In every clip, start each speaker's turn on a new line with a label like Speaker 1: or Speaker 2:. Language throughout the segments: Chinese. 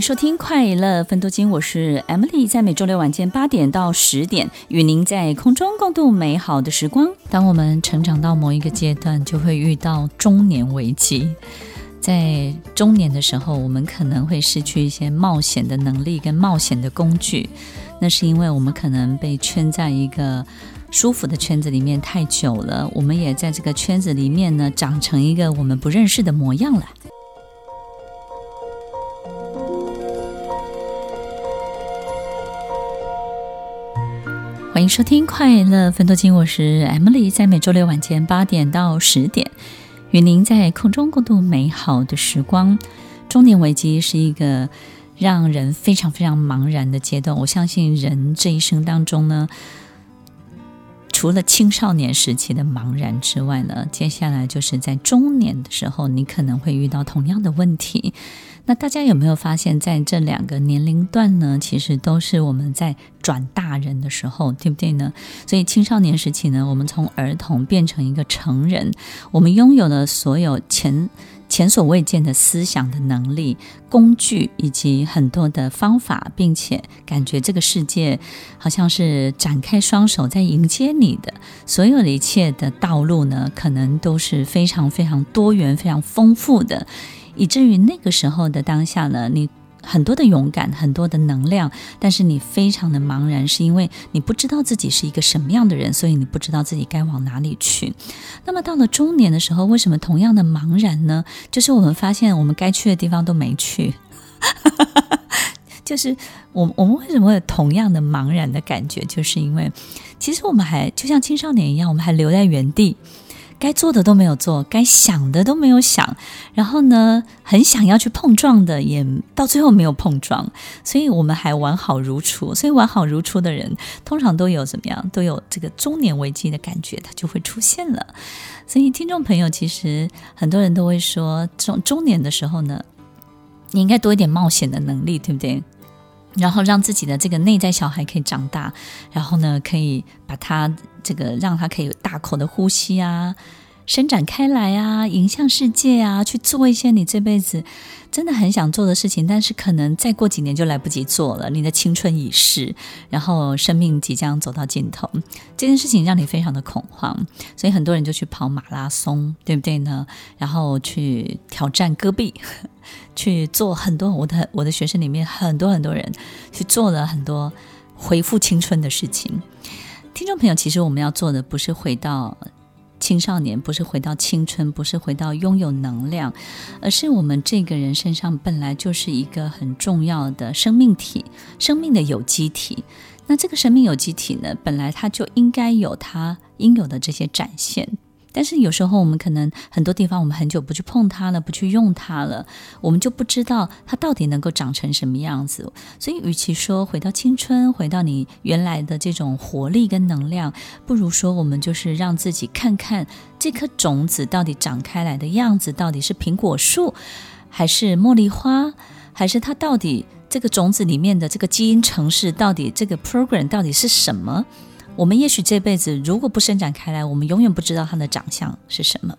Speaker 1: 收听《快乐分多金》，我是 Emily，在每周六晚间八点到十点，与您在空中共度美好的时光。当我们成长到某一个阶段，就会遇到中年危机。在中年的时候，我们可能会失去一些冒险的能力跟冒险的工具，那是因为我们可能被圈在一个舒服的圈子里面太久了，我们也在这个圈子里面呢，长成一个我们不认识的模样了。欢迎收听《快乐分多金》，我是 Emily，在每周六晚间八点到十点，与您在空中共度美好的时光。中年危机是一个让人非常非常茫然的阶段。我相信人这一生当中呢，除了青少年时期的茫然之外呢，接下来就是在中年的时候，你可能会遇到同样的问题。那大家有没有发现，在这两个年龄段呢，其实都是我们在转大人的时候，对不对呢？所以青少年时期呢，我们从儿童变成一个成人，我们拥有了所有前前所未见的思想的能力、工具以及很多的方法，并且感觉这个世界好像是展开双手在迎接你的，所有的一切的道路呢，可能都是非常非常多元、非常丰富的。以至于那个时候的当下呢，你很多的勇敢，很多的能量，但是你非常的茫然，是因为你不知道自己是一个什么样的人，所以你不知道自己该往哪里去。那么到了中年的时候，为什么同样的茫然呢？就是我们发现我们该去的地方都没去，就是我我们为什么会有同样的茫然的感觉？就是因为其实我们还就像青少年一样，我们还留在原地。该做的都没有做，该想的都没有想，然后呢，很想要去碰撞的，也到最后没有碰撞，所以我们还完好如初。所以完好如初的人，通常都有怎么样？都有这个中年危机的感觉，它就会出现了。所以听众朋友，其实很多人都会说，中中年的时候呢，你应该多一点冒险的能力，对不对？然后让自己的这个内在小孩可以长大，然后呢，可以把他这个让他可以大口的呼吸啊，伸展开来啊，迎向世界啊，去做一些你这辈子真的很想做的事情，但是可能再过几年就来不及做了。你的青春已逝，然后生命即将走到尽头，这件事情让你非常的恐慌，所以很多人就去跑马拉松，对不对呢？然后去挑战戈壁。去做很多，我的我的学生里面很多很多人去做了很多恢复青春的事情。听众朋友，其实我们要做的不是回到青少年，不是回到青春，不是回到拥有能量，而是我们这个人身上本来就是一个很重要的生命体，生命的有机体。那这个生命有机体呢，本来它就应该有它应有的这些展现。但是有时候我们可能很多地方我们很久不去碰它了，不去用它了，我们就不知道它到底能够长成什么样子。所以，与其说回到青春，回到你原来的这种活力跟能量，不如说我们就是让自己看看这颗种子到底长开来的样子，到底是苹果树，还是茉莉花，还是它到底这个种子里面的这个基因程式，到底这个 program 到底是什么？我们也许这辈子如果不伸展开来，我们永远不知道他的长相是什么。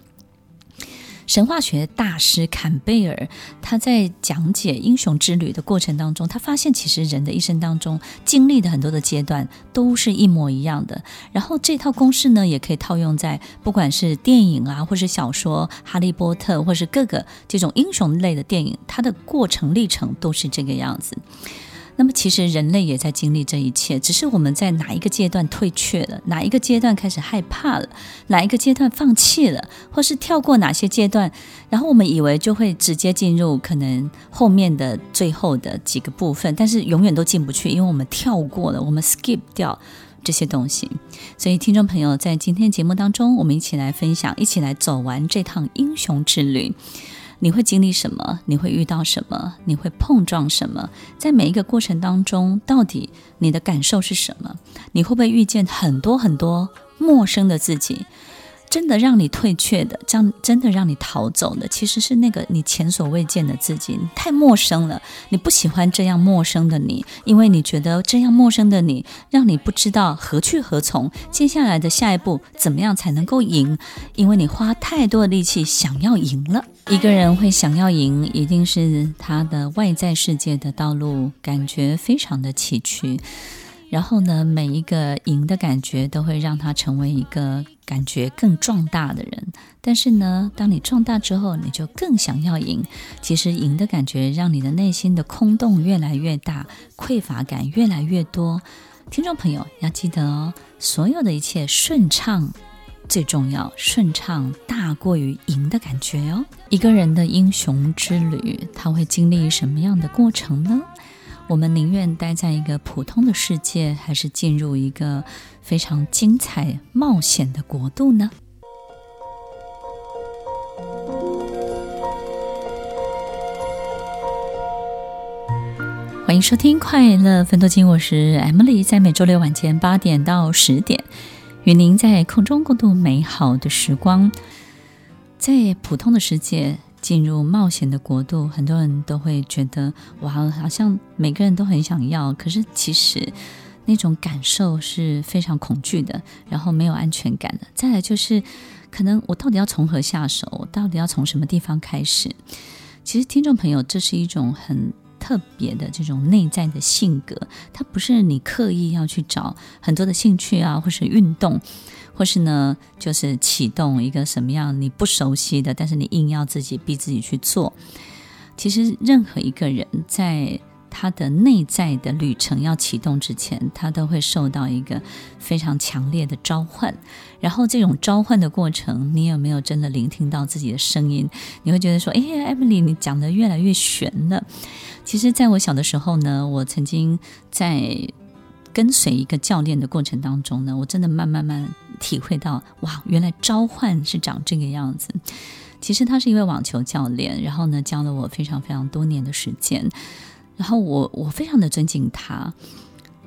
Speaker 1: 神话学大师坎贝尔他在讲解英雄之旅的过程当中，他发现其实人的一生当中经历的很多的阶段都是一模一样的。然后这套公式呢，也可以套用在不管是电影啊，或是小说《哈利波特》，或是各个这种英雄类的电影，它的过程历程都是这个样子。那么，其实人类也在经历这一切，只是我们在哪一个阶段退却了，哪一个阶段开始害怕了，哪一个阶段放弃了，或是跳过哪些阶段，然后我们以为就会直接进入可能后面的最后的几个部分，但是永远都进不去，因为我们跳过了，我们 skip 掉这些东西。所以，听众朋友，在今天节目当中，我们一起来分享，一起来走完这趟英雄之旅。你会经历什么？你会遇到什么？你会碰撞什么？在每一个过程当中，到底你的感受是什么？你会不会遇见很多很多陌生的自己？真的让你退却的，这样真的让你逃走的，其实是那个你前所未见的自己。太陌生了，你不喜欢这样陌生的你，因为你觉得这样陌生的你让你不知道何去何从。接下来的下一步怎么样才能够赢？因为你花太多的力气想要赢了。一个人会想要赢，一定是他的外在世界的道路感觉非常的崎岖。然后呢，每一个赢的感觉都会让他成为一个感觉更壮大的人。但是呢，当你壮大之后，你就更想要赢。其实赢的感觉让你的内心的空洞越来越大，匮乏感越来越多。听众朋友要记得哦，所有的一切顺畅最重要，顺畅大过于赢的感觉哦。一个人的英雄之旅，他会经历什么样的过程呢？我们宁愿待在一个普通的世界，还是进入一个非常精彩冒险的国度呢？欢迎收听《快乐分多金》，我是 Emily，在每周六晚间八点到十点，与您在空中共度美好的时光。在普通的世界。进入冒险的国度，很多人都会觉得哇，好像每个人都很想要。可是其实那种感受是非常恐惧的，然后没有安全感的。再来就是，可能我到底要从何下手？我到底要从什么地方开始？其实听众朋友，这是一种很特别的这种内在的性格，它不是你刻意要去找很多的兴趣啊，或是运动。或是呢，就是启动一个什么样你不熟悉的，但是你硬要自己逼自己去做。其实任何一个人在他的内在的旅程要启动之前，他都会受到一个非常强烈的召唤。然后这种召唤的过程，你有没有真的聆听到自己的声音？你会觉得说：“哎呀，Emily，你讲得越来越玄了。”其实，在我小的时候呢，我曾经在跟随一个教练的过程当中呢，我真的慢慢慢。体会到哇，原来召唤是长这个样子。其实他是一位网球教练，然后呢，教了我非常非常多年的时间。然后我我非常的尊敬他，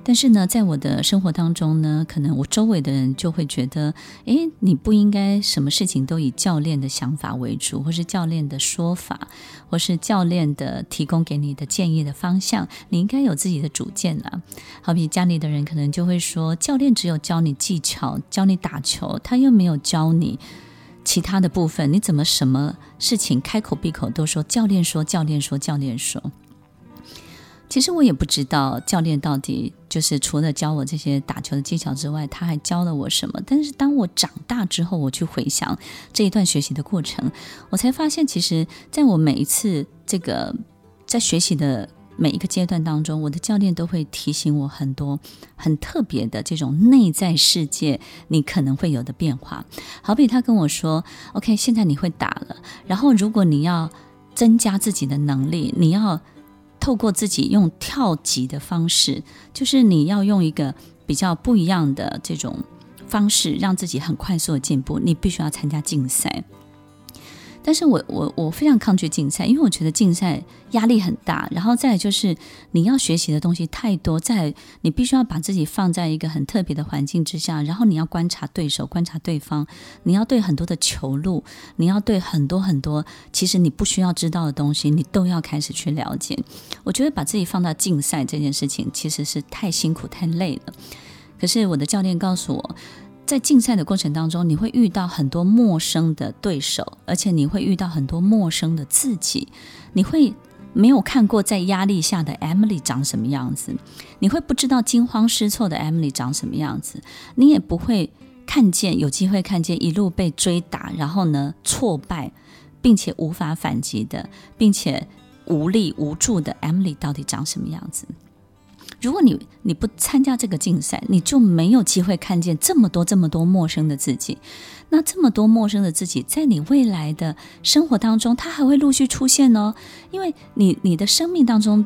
Speaker 1: 但是呢，在我的生活当中呢，可能我周围的人就会觉得，诶，你不应该什么事情都以教练的想法为主，或是教练的说法，或是教练的提供给你的建议的方向，你应该有自己的主见啊。好比家里的人可能就会说，教练只有教你技巧，教你打球，他又没有教你其他的部分，你怎么什么事情开口闭口都说教练说，教练说，教练说。其实我也不知道教练到底就是除了教我这些打球的技巧之外，他还教了我什么。但是当我长大之后，我去回想这一段学习的过程，我才发现，其实在我每一次这个在学习的每一个阶段当中，我的教练都会提醒我很多很特别的这种内在世界你可能会有的变化。好比他跟我说：“OK，现在你会打了，然后如果你要增加自己的能力，你要。”透过自己用跳级的方式，就是你要用一个比较不一样的这种方式，让自己很快速的进步。你必须要参加竞赛。但是我我我非常抗拒竞赛，因为我觉得竞赛压力很大，然后再就是你要学习的东西太多，在你必须要把自己放在一个很特别的环境之下，然后你要观察对手，观察对方，你要对很多的球路，你要对很多很多其实你不需要知道的东西，你都要开始去了解。我觉得把自己放到竞赛这件事情其实是太辛苦太累了。可是我的教练告诉我。在竞赛的过程当中，你会遇到很多陌生的对手，而且你会遇到很多陌生的自己。你会没有看过在压力下的 Emily 长什么样子，你会不知道惊慌失措的 Emily 长什么样子，你也不会看见有机会看见一路被追打，然后呢挫败，并且无法反击的，并且无力无助的 Emily 到底长什么样子。如果你你不参加这个竞赛，你就没有机会看见这么多这么多陌生的自己。那这么多陌生的自己，在你未来的生活当中，它还会陆续出现哦。因为你你的生命当中，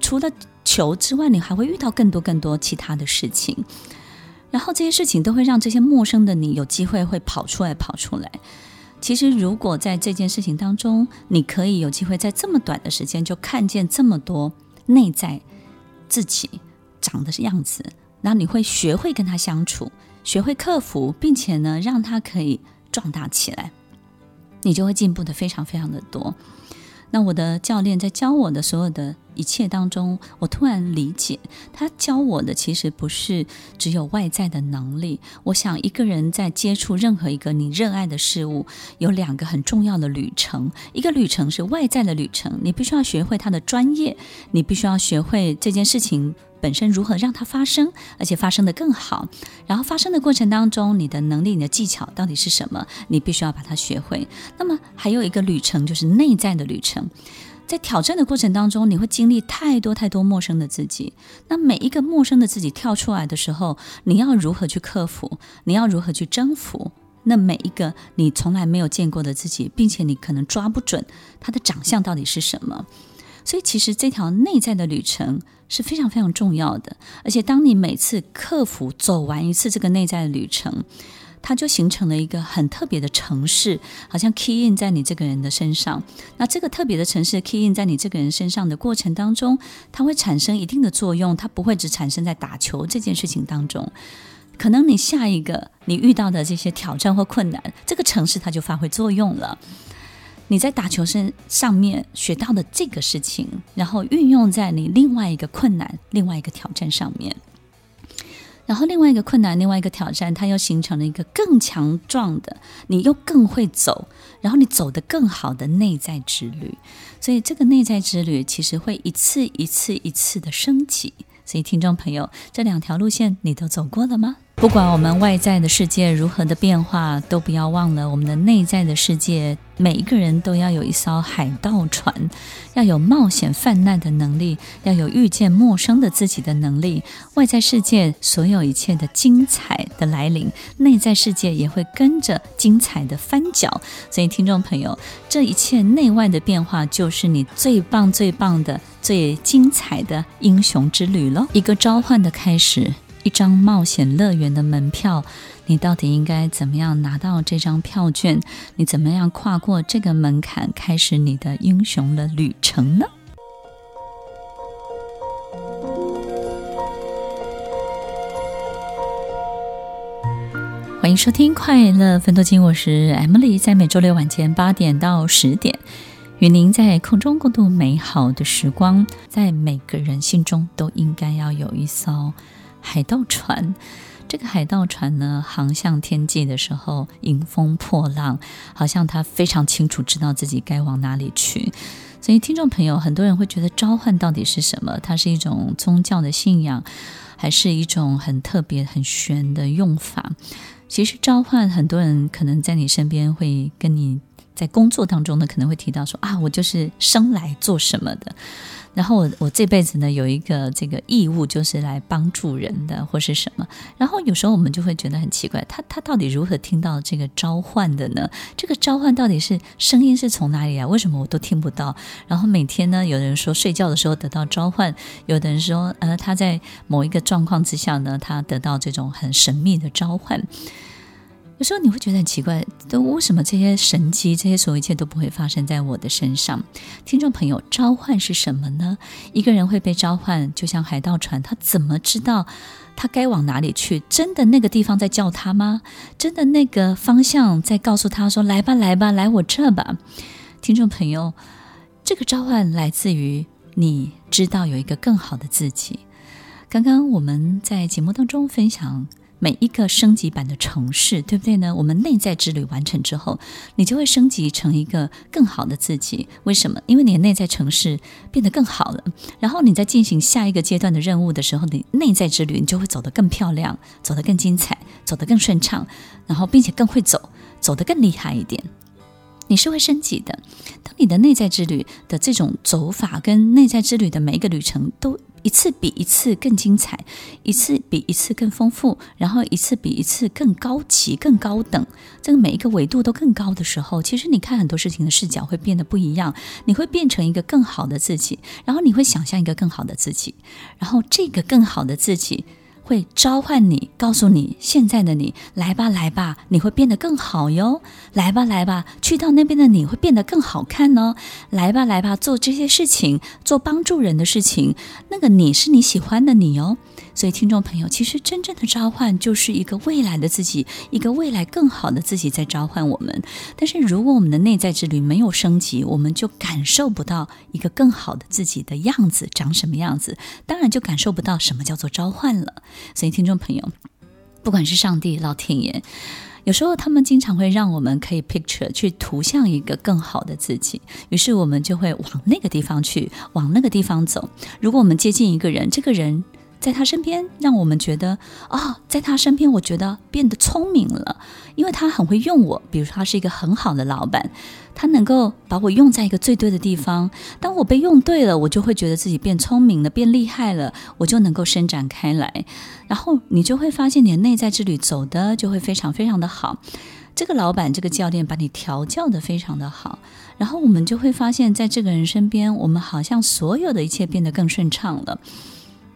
Speaker 1: 除了球之外，你还会遇到更多更多其他的事情。然后这些事情都会让这些陌生的你有机会会跑出来，跑出来。其实，如果在这件事情当中，你可以有机会在这么短的时间就看见这么多内在自己长的样子，那你会学会跟他相处，学会克服，并且呢，让他可以壮大起来，你就会进步的非常非常的多。那我的教练在教我的所有的一切当中，我突然理解，他教我的其实不是只有外在的能力。我想一个人在接触任何一个你热爱的事物，有两个很重要的旅程，一个旅程是外在的旅程，你必须要学会他的专业，你必须要学会这件事情。本身如何让它发生，而且发生得更好？然后发生的过程当中，你的能力、你的技巧到底是什么？你必须要把它学会。那么还有一个旅程，就是内在的旅程。在挑战的过程当中，你会经历太多太多陌生的自己。那每一个陌生的自己跳出来的时候，你要如何去克服？你要如何去征服？那每一个你从来没有见过的自己，并且你可能抓不准他的长相到底是什么。所以，其实这条内在的旅程是非常非常重要的。而且，当你每次克服走完一次这个内在的旅程，它就形成了一个很特别的城市，好像 key in 在你这个人的身上。那这个特别的城市 key in 在你这个人身上的过程当中，它会产生一定的作用。它不会只产生在打球这件事情当中。可能你下一个你遇到的这些挑战或困难，这个城市它就发挥作用了。你在打球身上面学到的这个事情，然后运用在你另外一个困难、另外一个挑战上面，然后另外一个困难、另外一个挑战，它又形成了一个更强壮的，你又更会走，然后你走得更好的内在之旅。所以这个内在之旅其实会一次一次一次的升级。所以听众朋友，这两条路线你都走过了吗？不管我们外在的世界如何的变化，都不要忘了我们的内在的世界。每一个人都要有一艘海盗船，要有冒险犯难的能力，要有遇见陌生的自己的能力。外在世界所有一切的精彩的来临，内在世界也会跟着精彩的翻搅。所以，听众朋友，这一切内外的变化，就是你最棒、最棒的、最精彩的英雄之旅喽。一个召唤的开始。一张冒险乐园的门票，你到底应该怎么样拿到这张票券？你怎么样跨过这个门槛，开始你的英雄的旅程呢？欢迎收听《快乐分多金》，我是 Emily，在每周六晚间八点到十点，与您在空中共度美好的时光。在每个人心中都应该要有一艘。海盗船，这个海盗船呢，航向天际的时候，迎风破浪，好像他非常清楚知道自己该往哪里去。所以，听众朋友，很多人会觉得召唤到底是什么？它是一种宗教的信仰，还是一种很特别、很玄的用法？其实，召唤很多人可能在你身边会跟你在工作当中呢，可能会提到说啊，我就是生来做什么的。然后我我这辈子呢，有一个这个义务，就是来帮助人的或是什么。然后有时候我们就会觉得很奇怪，他他到底如何听到这个召唤的呢？这个召唤到底是声音是从哪里来？为什么我都听不到？然后每天呢，有人说睡觉的时候得到召唤，有的人说呃他在某一个状况之下呢，他得到这种很神秘的召唤。有时候你会觉得很奇怪，都为什么这些神迹、这些所有一切都不会发生在我的身上？听众朋友，召唤是什么呢？一个人会被召唤，就像海盗船，他怎么知道他该往哪里去？真的那个地方在叫他吗？真的那个方向在告诉他说：“来吧，来吧，来我这吧。”听众朋友，这个召唤来自于你知道有一个更好的自己。刚刚我们在节目当中分享。每一个升级版的城市，对不对呢？我们内在之旅完成之后，你就会升级成一个更好的自己。为什么？因为你的内在城市变得更好了。然后你在进行下一个阶段的任务的时候，你内在之旅你就会走得更漂亮，走得更精彩，走得更顺畅，然后并且更会走，走得更厉害一点。你是会升级的。当你的内在之旅的这种走法跟内在之旅的每一个旅程都。一次比一次更精彩，一次比一次更丰富，然后一次比一次更高级、更高等。这个每一个维度都更高的时候，其实你看很多事情的视角会变得不一样。你会变成一个更好的自己，然后你会想象一个更好的自己，然后这个更好的自己。会召唤你，告诉你现在的你，来吧，来吧，你会变得更好哟。来吧，来吧，去到那边的你会变得更好看哦。来吧，来吧，做这些事情，做帮助人的事情，那个你是你喜欢的你哦。所以，听众朋友，其实真正的召唤就是一个未来的自己，一个未来更好的自己在召唤我们。但是如果我们的内在之旅没有升级，我们就感受不到一个更好的自己的样子长什么样子，当然就感受不到什么叫做召唤了。所以，听众朋友，不管是上帝、老天爷，有时候他们经常会让我们可以 picture 去图像一个更好的自己，于是我们就会往那个地方去，往那个地方走。如果我们接近一个人，这个人。在他身边，让我们觉得啊、哦，在他身边，我觉得变得聪明了，因为他很会用我。比如说，他是一个很好的老板，他能够把我用在一个最对的地方。当我被用对了，我就会觉得自己变聪明了，变厉害了，我就能够伸展开来。然后你就会发现，你的内在之旅走的就会非常非常的好。这个老板，这个教练把你调教的非常的好，然后我们就会发现，在这个人身边，我们好像所有的一切变得更顺畅了。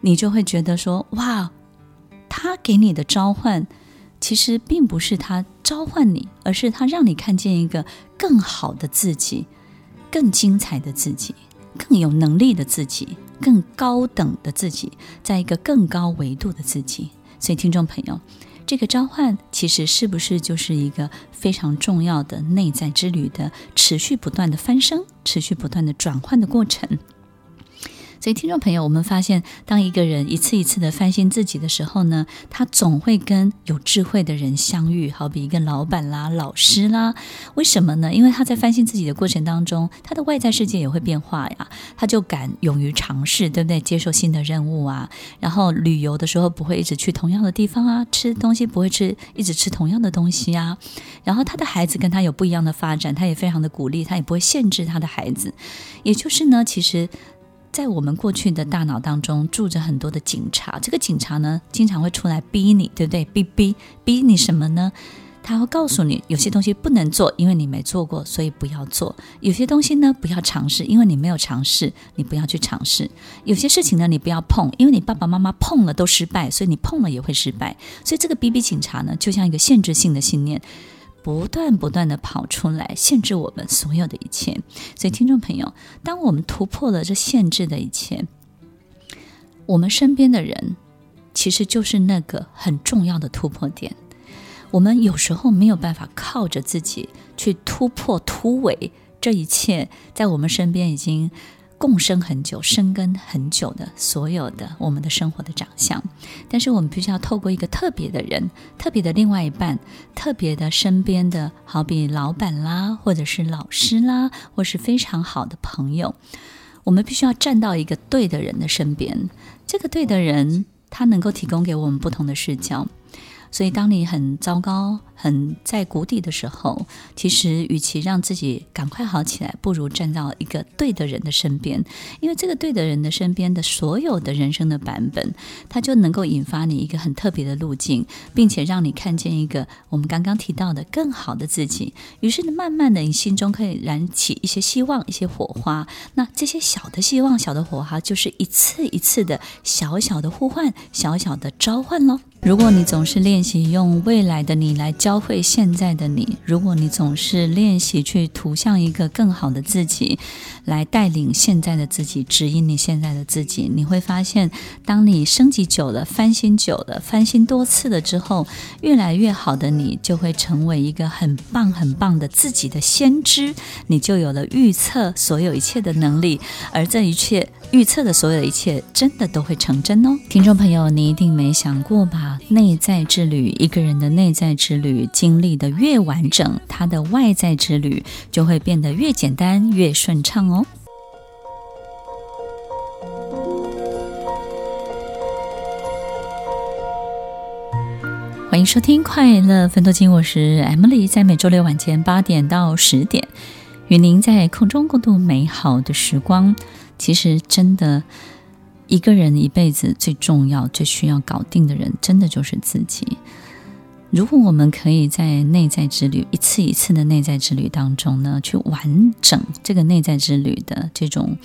Speaker 1: 你就会觉得说，哇，他给你的召唤，其实并不是他召唤你，而是他让你看见一个更好的自己，更精彩的自己，更有能力的自己，更高等的自己，在一个更高维度的自己。所以，听众朋友，这个召唤其实是不是就是一个非常重要的内在之旅的持续不断的翻升，持续不断的转换的过程？所以，听众朋友，我们发现，当一个人一次一次的翻新自己的时候呢，他总会跟有智慧的人相遇，好比一个老板啦、老师啦。为什么呢？因为他在翻新自己的过程当中，他的外在世界也会变化呀，他就敢勇于尝试，对不对？接受新的任务啊，然后旅游的时候不会一直去同样的地方啊，吃东西不会吃一直吃同样的东西啊。然后他的孩子跟他有不一样的发展，他也非常的鼓励，他也不会限制他的孩子。也就是呢，其实。在我们过去的大脑当中住着很多的警察，这个警察呢，经常会出来逼你，对不对？逼逼逼你什么呢？他会告诉你，有些东西不能做，因为你没做过，所以不要做；有些东西呢，不要尝试，因为你没有尝试，你不要去尝试；有些事情呢，你不要碰，因为你爸爸妈妈碰了都失败，所以你碰了也会失败。所以这个逼逼警察呢，就像一个限制性的信念。不断不断的跑出来，限制我们所有的一切。所以，听众朋友，当我们突破了这限制的一切，我们身边的人其实就是那个很重要的突破点。我们有时候没有办法靠着自己去突破突围，这一切在我们身边已经。共生很久、生根很久的所有的我们的生活的长相，但是我们必须要透过一个特别的人、特别的另外一半、特别的身边的好比老板啦，或者是老师啦，或是非常好的朋友，我们必须要站到一个对的人的身边。这个对的人，他能够提供给我们不同的视角。所以，当你很糟糕、很在谷底的时候，其实与其让自己赶快好起来，不如站到一个对的人的身边，因为这个对的人的身边的所有的人生的版本，它就能够引发你一个很特别的路径，并且让你看见一个我们刚刚提到的更好的自己。于是呢，慢慢的，你心中可以燃起一些希望、一些火花。那这些小的希望、小的火花，就是一次一次的小小的呼唤、小小的召唤喽。如果你总是练习用未来的你来教教会现在的你，如果你总是练习去图像一个更好的自己，来带领现在的自己，指引你现在的自己，你会发现，当你升级久了、翻新久了、翻新多次了之后，越来越好的你就会成为一个很棒、很棒的自己的先知，你就有了预测所有一切的能力，而这一切。预测的所有一切，真的都会成真哦！听众朋友，你一定没想过吧？内在之旅，一个人的内在之旅经历的越完整，他的外在之旅就会变得越简单、越顺畅哦。欢迎收听《快乐分多金》，我是 Emily，在每周六晚间八点到十点，与您在空中共度美好的时光。其实，真的，一个人一辈子最重要、最需要搞定的人，真的就是自己。如果我们可以在内在之旅一次一次的内在之旅当中呢，去完整这个内在之旅的这种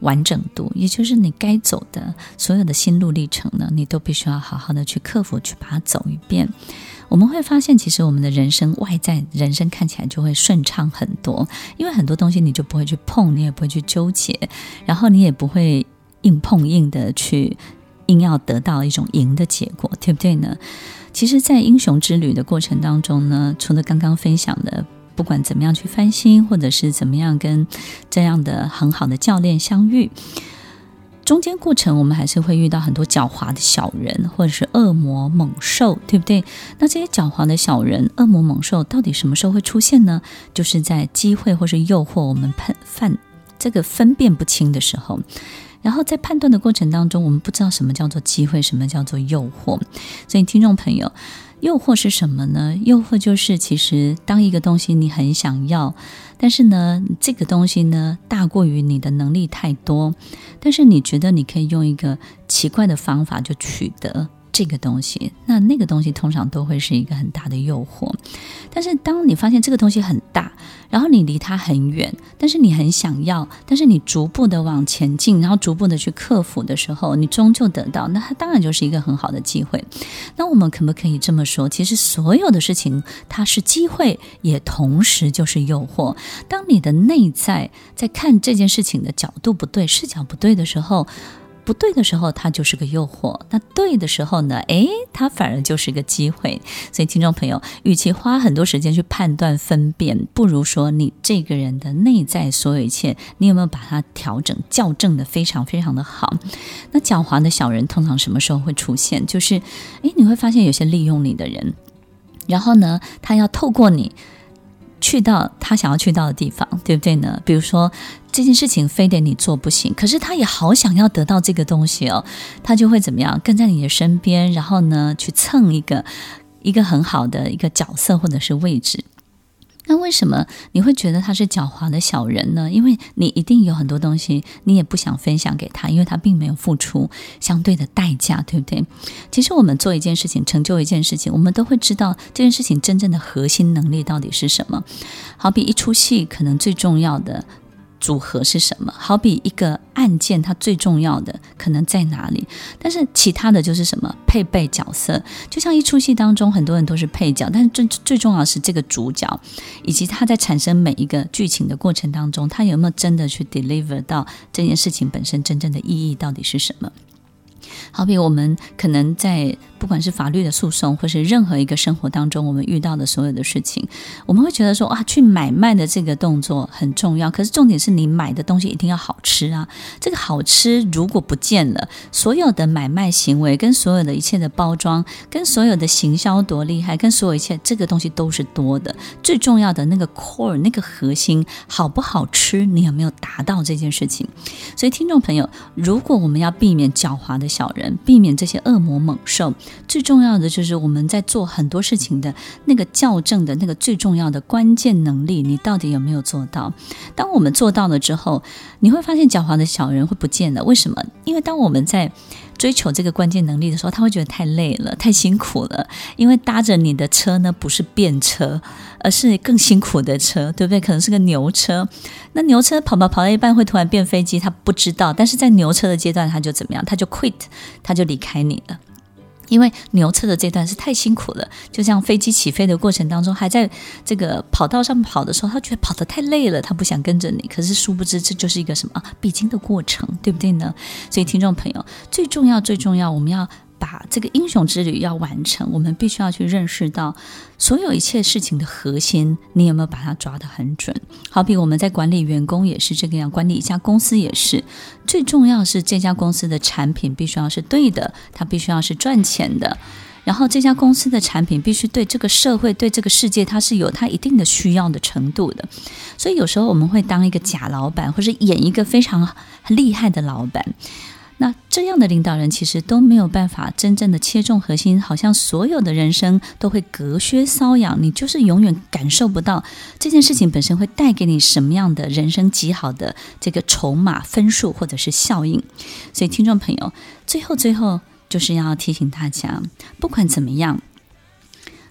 Speaker 1: 完整度，也就是你该走的所有的心路历程呢，你都必须要好好的去克服，去把它走一遍。我们会发现，其实我们的人生外在人生看起来就会顺畅很多，因为很多东西你就不会去碰，你也不会去纠结，然后你也不会硬碰硬的去硬要得到一种赢的结果，对不对呢？其实，在英雄之旅的过程当中呢，除了刚刚分享的，不管怎么样去翻新，或者是怎么样跟这样的很好的教练相遇。中间过程，我们还是会遇到很多狡猾的小人，或者是恶魔猛兽，对不对？那这些狡猾的小人、恶魔猛兽到底什么时候会出现呢？就是在机会或是诱惑我们判犯这个分辨不清的时候。然后在判断的过程当中，我们不知道什么叫做机会，什么叫做诱惑。所以，听众朋友，诱惑是什么呢？诱惑就是其实当一个东西你很想要。但是呢，这个东西呢，大过于你的能力太多，但是你觉得你可以用一个奇怪的方法就取得。这个东西，那那个东西通常都会是一个很大的诱惑。但是当你发现这个东西很大，然后你离它很远，但是你很想要，但是你逐步的往前进，然后逐步的去克服的时候，你终究得到，那它当然就是一个很好的机会。那我们可不可以这么说？其实所有的事情，它是机会，也同时就是诱惑。当你的内在在看这件事情的角度不对，视角不对的时候。不对的时候，它就是个诱惑；那对的时候呢？诶，它反而就是个机会。所以，听众朋友，与其花很多时间去判断分辨，不如说你这个人的内在所有一切，你有没有把它调整、校正得非常非常的好？那狡猾的小人通常什么时候会出现？就是，诶，你会发现有些利用你的人，然后呢，他要透过你。去到他想要去到的地方，对不对呢？比如说这件事情非得你做不行，可是他也好想要得到这个东西哦，他就会怎么样跟在你的身边，然后呢去蹭一个一个很好的一个角色或者是位置。那为什么你会觉得他是狡猾的小人呢？因为你一定有很多东西，你也不想分享给他，因为他并没有付出相对的代价，对不对？其实我们做一件事情，成就一件事情，我们都会知道这件事情真正的核心能力到底是什么。好比一出戏，可能最重要的。组合是什么？好比一个案件，它最重要的可能在哪里？但是其他的就是什么？配备角色，就像一出戏当中，很多人都是配角，但是最最重要的是这个主角，以及他在产生每一个剧情的过程当中，他有没有真的去 deliver 到这件事情本身真正的意义到底是什么？好比我们可能在不管是法律的诉讼，或是任何一个生活当中我们遇到的所有的事情，我们会觉得说啊，去买卖的这个动作很重要。可是重点是你买的东西一定要好吃啊。这个好吃如果不见了，所有的买卖行为跟所有的一切的包装，跟所有的行销多厉害，跟所有一切这个东西都是多的。最重要的那个 core 那个核心好不好吃，你有没有达到这件事情？所以听众朋友，如果我们要避免狡猾的小人，避免这些恶魔猛兽，最重要的就是我们在做很多事情的那个校正的那个最重要的关键能力，你到底有没有做到？当我们做到了之后，你会发现狡猾的小人会不见了。为什么？因为当我们在追求这个关键能力的时候，他会觉得太累了，太辛苦了。因为搭着你的车呢，不是便车，而是更辛苦的车，对不对？可能是个牛车。那牛车跑跑跑到一半会突然变飞机，他不知道。但是在牛车的阶段，他就怎么样？他就 quit，他就离开你了。因为牛车的这段是太辛苦了，就像飞机起飞的过程当中，还在这个跑道上跑的时候，他觉得跑得太累了，他不想跟着你。可是殊不知，这就是一个什么必经的过程，对不对呢？所以，听众朋友，最重要、最重要，我们要。把这个英雄之旅要完成，我们必须要去认识到所有一切事情的核心，你有没有把它抓得很准？好比我们在管理员工也是这个样，管理一家公司也是。最重要是这家公司的产品必须要是对的，它必须要是赚钱的。然后这家公司的产品必须对这个社会、对这个世界，它是有它一定的需要的程度的。所以有时候我们会当一个假老板，或者演一个非常厉害的老板。那这样的领导人其实都没有办法真正的切中核心，好像所有的人生都会隔靴搔痒，你就是永远感受不到这件事情本身会带给你什么样的人生极好的这个筹码分数或者是效应。所以，听众朋友，最后最后就是要提醒大家，不管怎么样，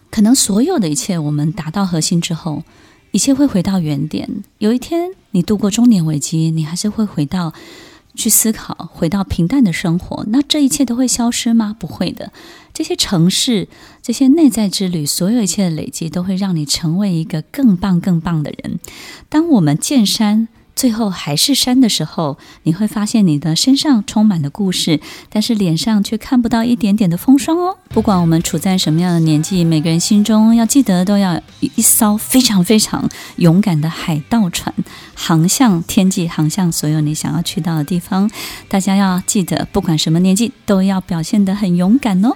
Speaker 1: 可能所有的一切我们达到核心之后，一切会回到原点。有一天你度过中年危机，你还是会回到。去思考，回到平淡的生活，那这一切都会消失吗？不会的。这些城市，这些内在之旅，所有一切的累积，都会让你成为一个更棒、更棒的人。当我们见山，最后还是山的时候，你会发现你的身上充满了故事，但是脸上却看不到一点点的风霜哦。不管我们处在什么样的年纪，每个人心中要记得，都要一艘非常非常勇敢的海盗船，航向天际，航向所有你想要去到的地方。大家要记得，不管什么年纪，都要表现得很勇敢哦。